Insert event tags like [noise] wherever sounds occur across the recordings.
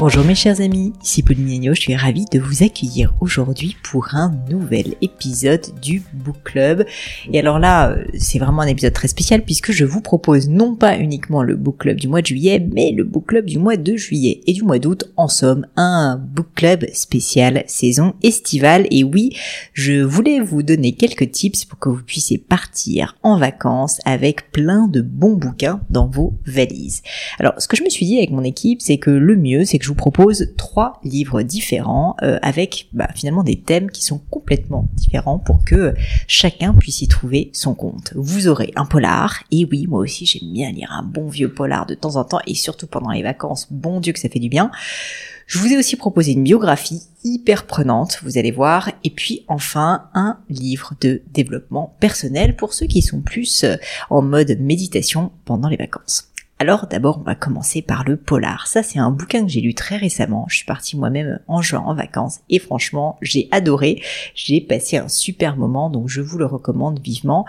Bonjour mes chers amis, ici Pauline je suis ravie de vous accueillir aujourd'hui pour un nouvel épisode du Book Club. Et alors là, euh, c'est vraiment un épisode très spécial puisque je vous propose non pas uniquement le Book Club du mois de juillet, mais le Book Club du mois de juillet et du mois d'août, en somme, un Book Club spécial saison estivale. Et oui, je voulais vous donner quelques tips pour que vous puissiez partir en vacances avec plein de bons bouquins dans vos valises. Alors, ce que je me suis dit avec mon équipe, c'est que le mieux, c'est que je vous propose trois livres différents euh, avec bah, finalement des thèmes qui sont complètement différents pour que chacun puisse y trouver son compte. Vous aurez un polar, et oui, moi aussi j'aime bien lire un bon vieux polar de temps en temps, et surtout pendant les vacances, bon Dieu que ça fait du bien. Je vous ai aussi proposé une biographie hyper prenante, vous allez voir, et puis enfin un livre de développement personnel pour ceux qui sont plus en mode méditation pendant les vacances. Alors d'abord, on va commencer par le polar. Ça, c'est un bouquin que j'ai lu très récemment. Je suis partie moi-même en juin en vacances et franchement, j'ai adoré. J'ai passé un super moment, donc je vous le recommande vivement.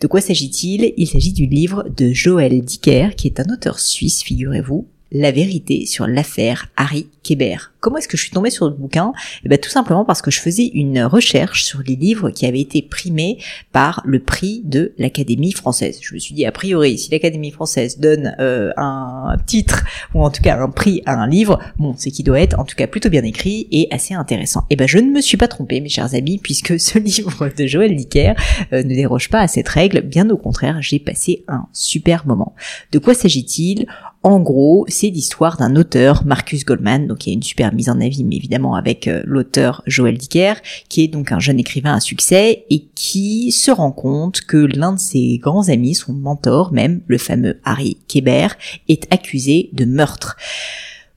De quoi s'agit-il? Il s'agit du livre de Joël Dicker, qui est un auteur suisse, figurez-vous, La vérité sur l'affaire Harry Kéber. Comment est-ce que je suis tombée sur le bouquin? Eh ben tout simplement parce que je faisais une recherche sur les livres qui avaient été primés par le prix de l'Académie française. Je me suis dit a priori si l'Académie française donne euh, un titre ou en tout cas un prix à un livre, bon c'est qu'il doit être en tout cas plutôt bien écrit et assez intéressant. Eh ben je ne me suis pas trompée mes chers amis puisque [laughs] ce livre de Joël Dicker euh, ne déroge pas à cette règle. Bien au contraire, j'ai passé un super moment. De quoi s'agit-il? En gros, c'est l'histoire d'un auteur, Marcus Goldman, donc il y a une super mise en avis, mais évidemment avec euh, l'auteur Joël Dicker, qui est donc un jeune écrivain à succès et qui se rend compte que l'un de ses grands amis, son mentor même, le fameux Harry Kéber, est accusé de meurtre.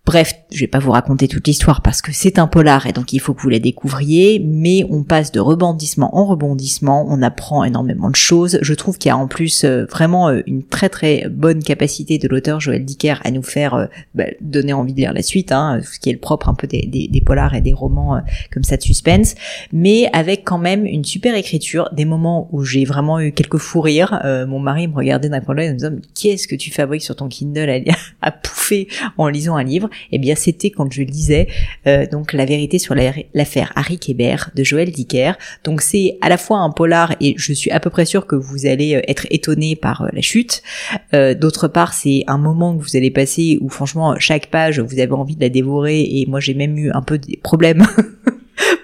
Bref, je vais pas vous raconter toute l'histoire parce que c'est un polar et donc il faut que vous la découvriez, mais on passe de rebondissement en rebondissement, on apprend énormément de choses. Je trouve qu'il y a en plus euh, vraiment euh, une très très bonne capacité de l'auteur Joël Dicker à nous faire euh, bah, donner envie de lire la suite, hein, ce qui est le propre un peu des, polars et des romans comme ça de suspense, mais avec quand même une super écriture, des moments où j'ai vraiment eu quelques fous rires. mon mari me regardait d'un coin de l'œil en me disant qu'est-ce que tu fabriques sur ton Kindle à, [laughs] à pouffer en lisant un livre? Eh bien c'était quand je lisais euh, donc la vérité sur l'affaire Harry Kéber de Joël Dicker. Donc c'est à la fois un polar et je suis à peu près sûre que vous allez euh, être étonné par euh, la chute. D'autre part, c'est un moment que vous allez passer où franchement chaque page vous avez envie de la dévorer et moi j'ai même eu un peu des problèmes [laughs]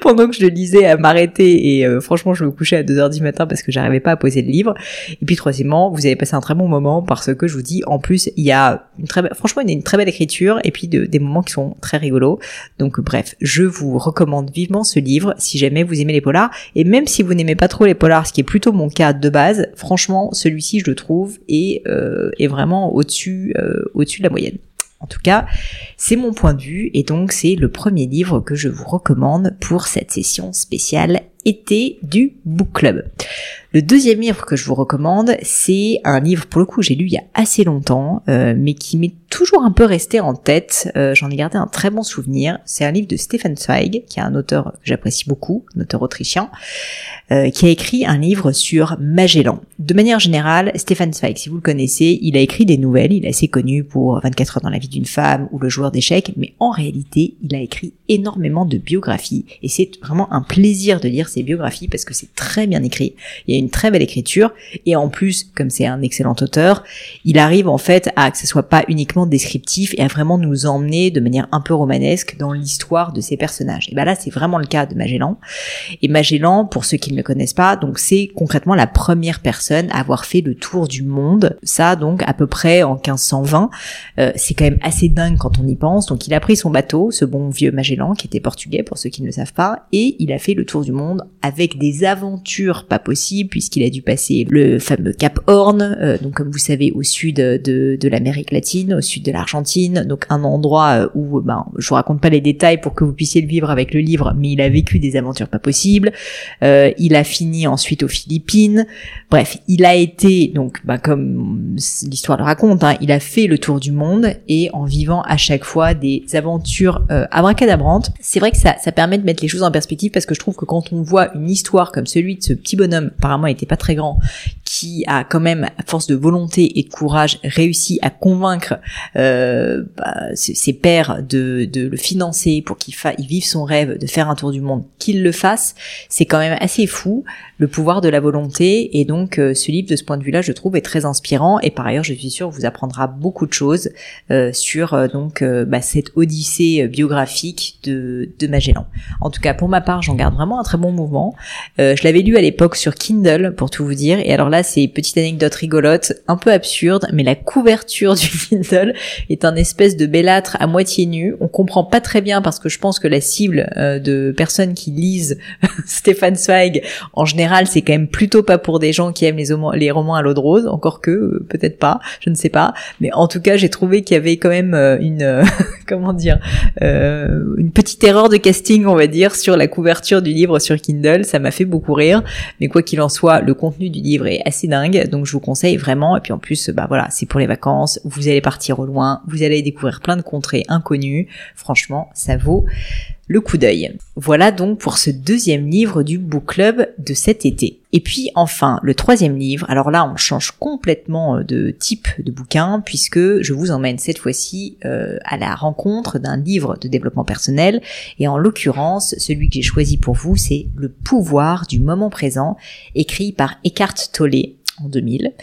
pendant que je lisais à m'arrêter et euh, franchement je me couchais à 2h du matin parce que j'arrivais pas à poser le livre. Et puis troisièmement, vous avez passé un très bon moment parce que je vous dis en plus il y a une très franchement il y a une très belle écriture et puis des moments qui sont très rigolos. Donc bref, je vous recommande vivement ce livre si jamais vous aimez les polars et même si vous n'aimez pas trop les polars, ce qui est plutôt mon cas de base, franchement celui-ci je le trouve est, euh, est vraiment au-dessus euh, au-dessus de la moyenne. En tout cas, c'est mon point de vue et donc c'est le premier livre que je vous recommande pour cette session spéciale été du Book Club. Le deuxième livre que je vous recommande, c'est un livre pour le coup j'ai lu il y a assez longtemps, euh, mais qui m'est toujours un peu resté en tête. Euh, j'en ai gardé un très bon souvenir. C'est un livre de Stefan Zweig, qui est un auteur que j'apprécie beaucoup, un auteur autrichien, euh, qui a écrit un livre sur Magellan. De manière générale, Stefan Zweig, si vous le connaissez, il a écrit des nouvelles. Il est assez connu pour 24 heures dans la vie d'une femme ou Le joueur d'échecs, mais en réalité, il a écrit énormément de biographies. Et c'est vraiment un plaisir de lire ses biographies parce que c'est très bien écrit. Très belle écriture et en plus, comme c'est un excellent auteur, il arrive en fait à que ce soit pas uniquement descriptif et à vraiment nous emmener de manière un peu romanesque dans l'histoire de ces personnages. Et ben là, c'est vraiment le cas de Magellan. Et Magellan, pour ceux qui ne le connaissent pas, donc c'est concrètement la première personne à avoir fait le tour du monde. Ça, donc à peu près en 1520. Euh, c'est quand même assez dingue quand on y pense. Donc il a pris son bateau, ce bon vieux Magellan qui était portugais pour ceux qui ne le savent pas, et il a fait le tour du monde avec des aventures pas possibles puisqu'il a dû passer le fameux Cap Horn, euh, donc comme vous savez au sud de, de l'Amérique latine, au sud de l'Argentine, donc un endroit euh, où ben je vous raconte pas les détails pour que vous puissiez le vivre avec le livre, mais il a vécu des aventures pas possibles. Euh, il a fini ensuite aux Philippines. Bref, il a été donc ben, comme l'histoire le raconte, hein, il a fait le tour du monde et en vivant à chaque fois des aventures euh, abracadabrantes. C'est vrai que ça, ça permet de mettre les choses en perspective parce que je trouve que quand on voit une histoire comme celui de ce petit bonhomme, il était pas très grand, qui a quand même, à force de volonté et de courage, réussi à convaincre euh, bah, ses pères de, de, le financer pour qu'il il vive son rêve de faire un tour du monde, qu'il le fasse, c'est quand même assez fou le pouvoir de la volonté. Et donc, euh, ce livre, de ce point de vue-là, je trouve, est très inspirant. Et par ailleurs, je suis sûre, vous apprendra beaucoup de choses euh, sur euh, donc bah, cette odyssée biographique de, de Magellan. En tout cas, pour ma part, j'en garde vraiment un très bon mouvement. je l'avais lu à l'époque sur Kindle, pour tout vous dire. Et alors là, c'est petite anecdote rigolote, un peu absurde, mais la couverture [laughs] du Kindle est un espèce de bellâtre à moitié nu. On comprend pas très bien parce que je pense que la cible de personnes qui lisent [laughs] Stéphane Zweig en général c'est quand même plutôt pas pour des gens qui aiment les, romans à l'eau de rose, encore que euh, peut-être pas, je ne sais pas. Mais en tout cas, j'ai trouvé qu'il y avait quand même euh, une euh, [laughs] comment dire une petite erreur de casting, on va dire, sur la couverture du livre sur Kindle. Ça m'a fait beaucoup rire, mais quoi qu'il en soit, le contenu du livre est assez dingue, donc je vous conseille vraiment. Et puis en plus, bah voilà, c'est pour les vacances. Vous allez partir au loin, vous allez découvrir plein de contrées inconnues. Franchement, ça vaut le coup d'œil. Voilà donc pour ce deuxième livre du book club de cet été. Et puis enfin, le troisième livre, alors là on change complètement euh, de type de bouquin puisque je vous emmène cette fois-ci euh, à la rencontre d'un livre de développement personnel. Et en l'occurrence celui que j'ai choisi pour vous c'est Le pouvoir du moment présent écrit par Eckhart Tolle en 2000.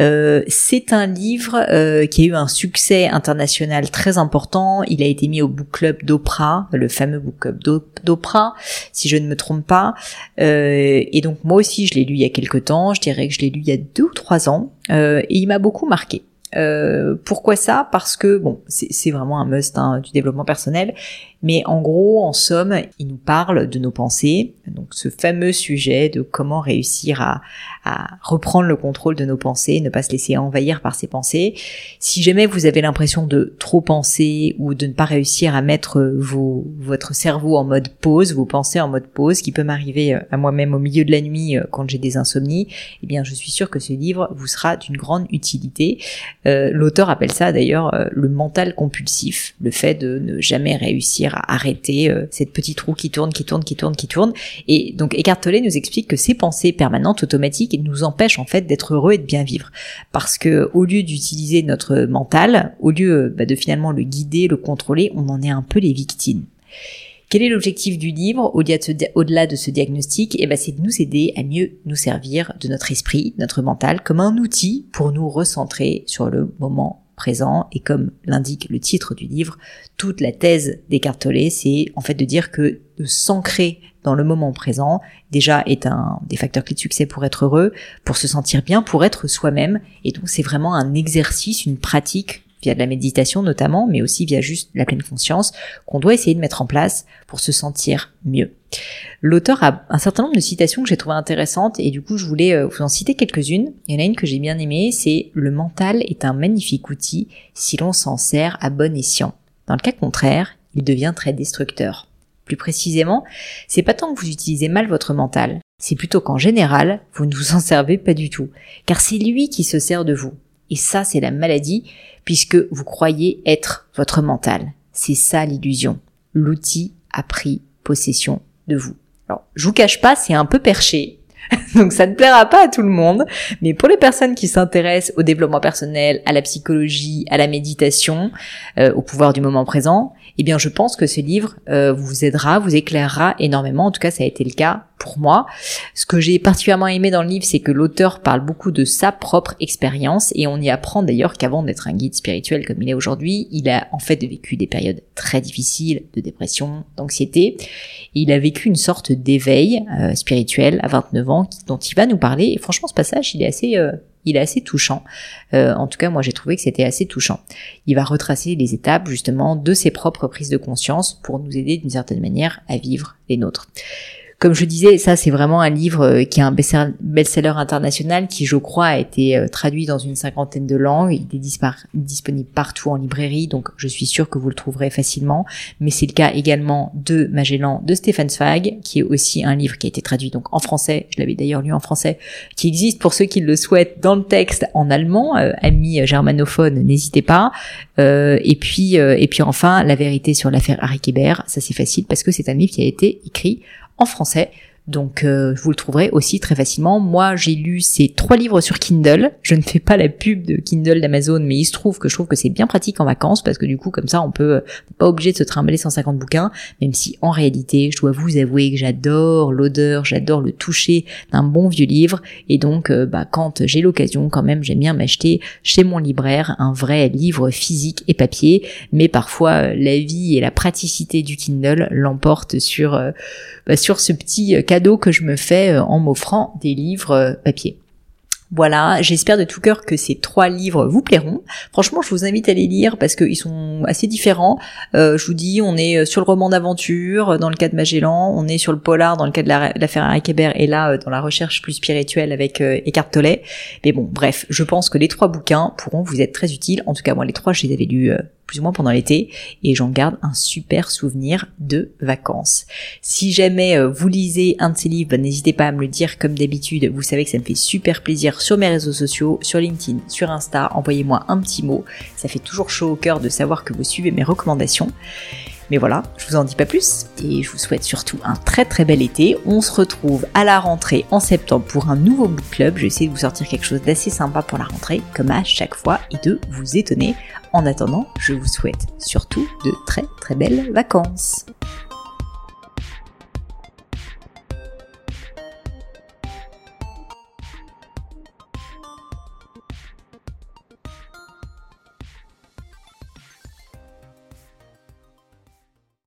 Euh, c'est un livre euh, qui a eu un succès international très important. Il a été mis au book club d'Oprah, le fameux book club d'Oprah, si je ne me trompe pas. Euh, et donc moi aussi, je l'ai lu il y a quelques temps. Je dirais que je l'ai lu il y a deux ou trois ans, et il m'a beaucoup marqué. pourquoi ça? Parce que bon, c'est vraiment un must hein, du développement personnel. Mais en gros, en somme, il nous parle de nos pensées, donc ce fameux sujet de comment réussir à, reprendre le contrôle de nos pensées, ne pas se laisser envahir par ces pensées. Si jamais vous avez l'impression de trop penser ou de ne pas réussir à mettre votre cerveau en mode pause, vos pensées en mode pause, qui peut m'arriver euh, à moi-même au milieu de la nuit euh, quand j'ai des insomnies, eh bien je suis sûre que ce livre vous sera d'une grande utilité. Euh, L'auteur appelle ça d'ailleurs le mental compulsif, le fait de ne jamais réussir arrêter cette petite roue qui tourne, qui tourne, qui tourne, qui tourne. Et donc Eckhart Tolle nous explique que ces pensées permanentes, automatiques, nous empêche en fait d'être heureux et de bien vivre. Parce que au lieu d'utiliser notre mental, au lieu bah, de finalement le guider, le contrôler, on en est un peu les victimes. Quel est l'objectif du livre? Au-delà de, ce diagnostic Eh ben, c'est de nous aider à mieux nous servir de notre esprit, notre mental, comme un outil pour nous recentrer sur le moment Et comme l'indique le titre du livre, toute la thèse des c'est en fait de dire que de s'ancrer dans le moment présent, déjà est un des facteurs clés de succès pour être heureux, pour se sentir bien, pour être soi-même. Et donc c'est vraiment un exercice, une pratique via de la méditation notamment, mais aussi via juste la pleine conscience, qu'on doit essayer de mettre en place pour se sentir mieux. L'auteur a un certain nombre de citations que j'ai trouvées intéressantes et du coup je voulais euh, vous en citer quelques-unes. Il y en a une que j'ai bien aimée, c'est le mental est un magnifique outil si l'on s'en sert à bon escient. Dans le cas contraire, il devient très destructeur. Plus précisément, c'est pas tant que vous utilisez mal votre mental, c'est plutôt qu'en général, vous ne vous en servez pas du tout, car c'est lui qui se sert de vous. Et ça, c'est la maladie, puisque vous croyez être votre mental. C'est ça l'illusion. L'outil a pris possession de vous. Alors, je vous cache pas, c'est un peu perché, [laughs] Donc ça ne plaira pas à tout le monde, mais pour les personnes qui s'intéressent au développement personnel, à la psychologie, à la méditation, euh, au pouvoir du moment présent, eh bien je pense que ce livre euh, vous aidera, vous éclairera énormément. En tout cas, ça a été le cas pour moi. Ce que j'ai particulièrement aimé dans le livre, c'est que l'auteur parle beaucoup de sa propre expérience et on y apprend d'ailleurs qu'avant d'être un guide spirituel comme il est aujourd'hui, il a en fait vécu des périodes très difficiles de dépression, d'anxiété. Il a vécu une sorte d'éveil euh, spirituel à 29 ans dont il va nous parler. Et franchement, ce passage, il est assez euh, il est assez touchant. Euh, en tout cas, moi j'ai trouvé que c'était assez touchant. Il va retracer les étapes justement de ses propres prises de conscience pour nous aider d'une certaine manière à vivre les nôtres. Comme je disais, ça c'est vraiment un livre euh, qui est un best-seller international qui, je crois, a été euh, traduit dans une cinquantaine de langues. Il est disponible partout en librairie, donc je suis sûre que vous le trouverez facilement. Mais c'est le cas également de Magellan de Stéphane Zweig, qui est aussi un livre qui a été traduit donc en français. Je l'avais d'ailleurs lu en français, qui existe pour ceux qui le souhaitent dans le texte en allemand. Euh, amis germanophones, n'hésitez pas. et puis, et puis enfin, la vérité sur l'affaire Harry Kéber, ça c'est facile parce que c'est un livre qui a été écrit en français. Donc euh, vous le trouverez aussi très facilement. Moi j'ai lu ces trois livres sur Kindle. Je ne fais pas la pub de Kindle d'Amazon, mais il se trouve que je trouve que c'est bien pratique en vacances parce que du coup comme ça on peut pas obligé de se trimballer 150 bouquins, même si en réalité je dois vous avouer que j'adore l'odeur, j'adore le toucher d'un bon vieux livre et donc euh, bah, quand j'ai l'occasion quand même j'aime bien m'acheter chez mon libraire un vrai livre physique et papier, mais parfois euh, la vie et la praticité du Kindle l'emportent sur bah, sur ce petit cadeau que je me fais euh, en m'offrant des livres euh, papier. Voilà, j'espère de tout cœur que ces trois livres vous plairont. Franchement, je vous invite à les lire parce qu'ils sont assez différents. Euh, je vous dis, on est sur le roman d'aventure dans le cas de Magellan, on est sur le polar dans le cas de l'affaire Harry et là dans la recherche plus spirituelle avec Eckhart Tolle. Mais bon, bref, je pense que les trois bouquins pourront vous être très utiles. En tout cas, moi, les trois, je les avais lus plus ou moins pendant l'été, et j'en garde un super souvenir de vacances. Si jamais euh, vous lisez un de ces livres, n'hésitez pas à me le dire comme d'habitude, vous savez que ça me fait super plaisir sur mes réseaux sociaux, sur LinkedIn, sur Insta, envoyez-moi un petit mot, ça fait toujours chaud au cœur de savoir que vous suivez mes recommandations. Mais voilà, je vous en dis pas plus et je vous souhaite surtout un très très bel été. On se retrouve à la rentrée en septembre pour un nouveau book club. Je vais essayer de vous sortir quelque chose d'assez sympa pour la rentrée, comme à chaque fois, et de vous étonner. En attendant, je vous souhaite surtout de très très belles vacances.